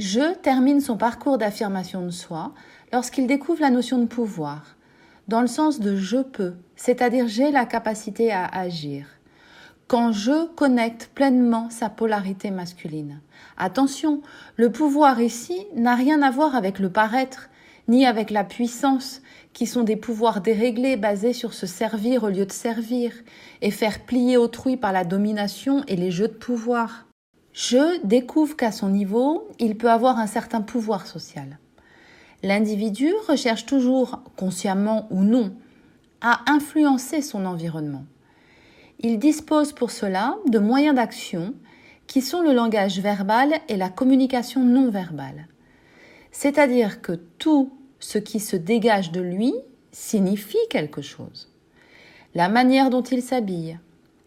Je termine son parcours d'affirmation de soi lorsqu'il découvre la notion de pouvoir, dans le sens de je peux, c'est-à-dire j'ai la capacité à agir. Quand je connecte pleinement sa polarité masculine. Attention, le pouvoir ici n'a rien à voir avec le paraître, ni avec la puissance, qui sont des pouvoirs déréglés basés sur se servir au lieu de servir, et faire plier autrui par la domination et les jeux de pouvoir. Je découvre qu'à son niveau, il peut avoir un certain pouvoir social. L'individu recherche toujours, consciemment ou non, à influencer son environnement. Il dispose pour cela de moyens d'action qui sont le langage verbal et la communication non verbale. C'est-à-dire que tout ce qui se dégage de lui signifie quelque chose. La manière dont il s'habille,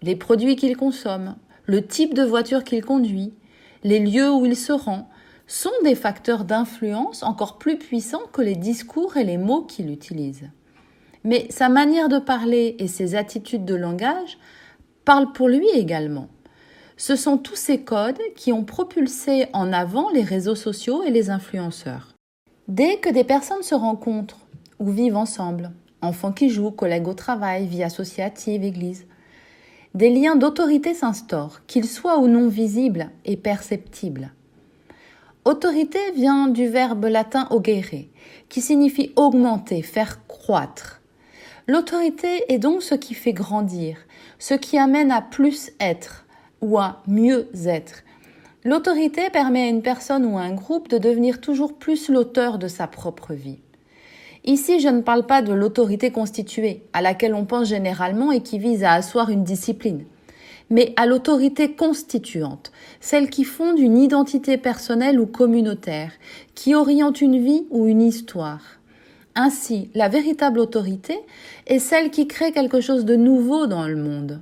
les produits qu'il consomme, le type de voiture qu'il conduit, les lieux où il se rend, sont des facteurs d'influence encore plus puissants que les discours et les mots qu'il utilise. Mais sa manière de parler et ses attitudes de langage parlent pour lui également. Ce sont tous ces codes qui ont propulsé en avant les réseaux sociaux et les influenceurs. Dès que des personnes se rencontrent ou vivent ensemble, enfants qui jouent, collègues au travail, vie associative, église, des liens d'autorité s'instaurent, qu'ils soient ou non visibles et perceptibles. Autorité vient du verbe latin augere, qui signifie augmenter, faire croître. L'autorité est donc ce qui fait grandir, ce qui amène à plus être ou à mieux être. L'autorité permet à une personne ou à un groupe de devenir toujours plus l'auteur de sa propre vie. Ici, je ne parle pas de l'autorité constituée, à laquelle on pense généralement et qui vise à asseoir une discipline mais à l'autorité constituante, celle qui fonde une identité personnelle ou communautaire, qui oriente une vie ou une histoire. Ainsi, la véritable autorité est celle qui crée quelque chose de nouveau dans le monde.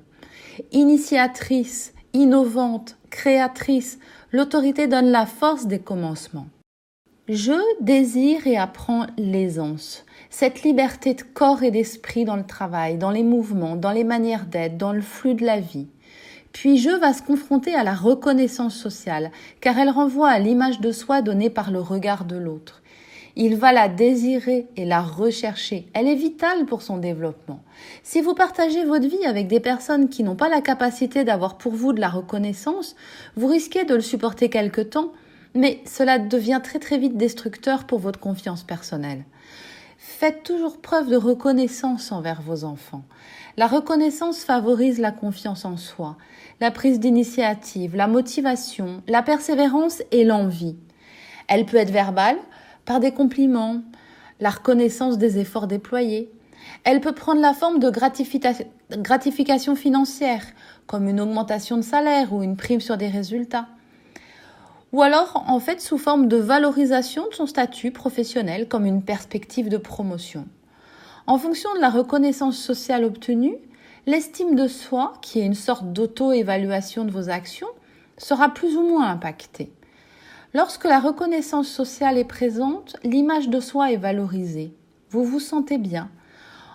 Initiatrice, innovante, créatrice, l'autorité donne la force des commencements. Je désire et apprends l'aisance, cette liberté de corps et d'esprit dans le travail, dans les mouvements, dans les manières d'être, dans le flux de la vie. Puis je va se confronter à la reconnaissance sociale, car elle renvoie à l'image de soi donnée par le regard de l'autre. Il va la désirer et la rechercher. Elle est vitale pour son développement. Si vous partagez votre vie avec des personnes qui n'ont pas la capacité d'avoir pour vous de la reconnaissance, vous risquez de le supporter quelque temps, mais cela devient très très vite destructeur pour votre confiance personnelle. Faites toujours preuve de reconnaissance envers vos enfants. La reconnaissance favorise la confiance en soi, la prise d'initiative, la motivation, la persévérance et l'envie. Elle peut être verbale, par des compliments, la reconnaissance des efforts déployés. Elle peut prendre la forme de gratification financière, comme une augmentation de salaire ou une prime sur des résultats ou alors en fait sous forme de valorisation de son statut professionnel comme une perspective de promotion. En fonction de la reconnaissance sociale obtenue, l'estime de soi, qui est une sorte d'auto-évaluation de vos actions, sera plus ou moins impactée. Lorsque la reconnaissance sociale est présente, l'image de soi est valorisée. Vous vous sentez bien.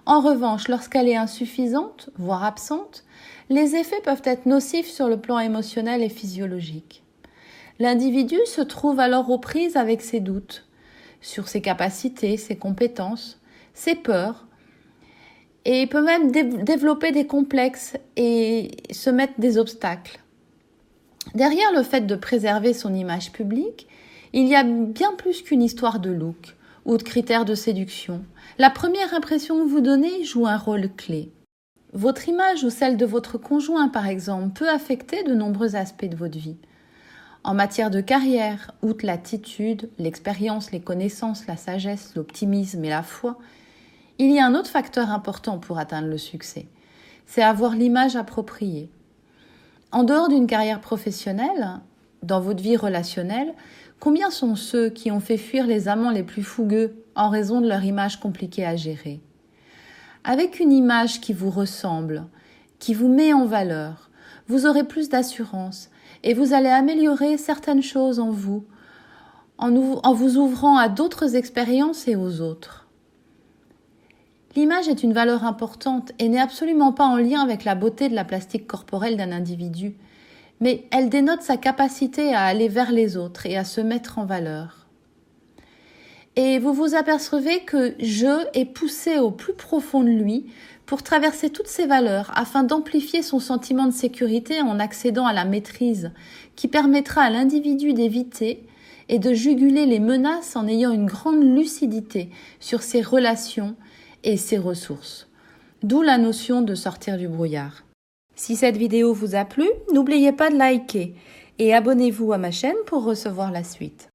En revanche, lorsqu'elle est insuffisante, voire absente, les effets peuvent être nocifs sur le plan émotionnel et physiologique. L'individu se trouve alors aux prises avec ses doutes sur ses capacités, ses compétences, ses peurs, et peut même développer des complexes et se mettre des obstacles. Derrière le fait de préserver son image publique, il y a bien plus qu'une histoire de look ou de critères de séduction. La première impression que vous donnez joue un rôle clé. Votre image ou celle de votre conjoint, par exemple, peut affecter de nombreux aspects de votre vie. En matière de carrière, outre l'attitude, l'expérience, les connaissances, la sagesse, l'optimisme et la foi, il y a un autre facteur important pour atteindre le succès. C'est avoir l'image appropriée. En dehors d'une carrière professionnelle, dans votre vie relationnelle, combien sont ceux qui ont fait fuir les amants les plus fougueux en raison de leur image compliquée à gérer? Avec une image qui vous ressemble, qui vous met en valeur, vous aurez plus d'assurance, et vous allez améliorer certaines choses en vous, en, vous ouvrant à d'autres expériences et aux autres. L'image est une valeur importante et n'est absolument pas en lien avec la beauté de la plastique corporelle d'un individu, mais elle dénote sa capacité à aller vers les autres et à se mettre en valeur. Et vous vous apercevez que je est poussé au plus profond de lui pour traverser toutes ces valeurs afin d'amplifier son sentiment de sécurité en accédant à la maîtrise qui permettra à l'individu d'éviter et de juguler les menaces en ayant une grande lucidité sur ses relations et ses ressources. D'où la notion de sortir du brouillard. Si cette vidéo vous a plu, n'oubliez pas de liker et abonnez-vous à ma chaîne pour recevoir la suite.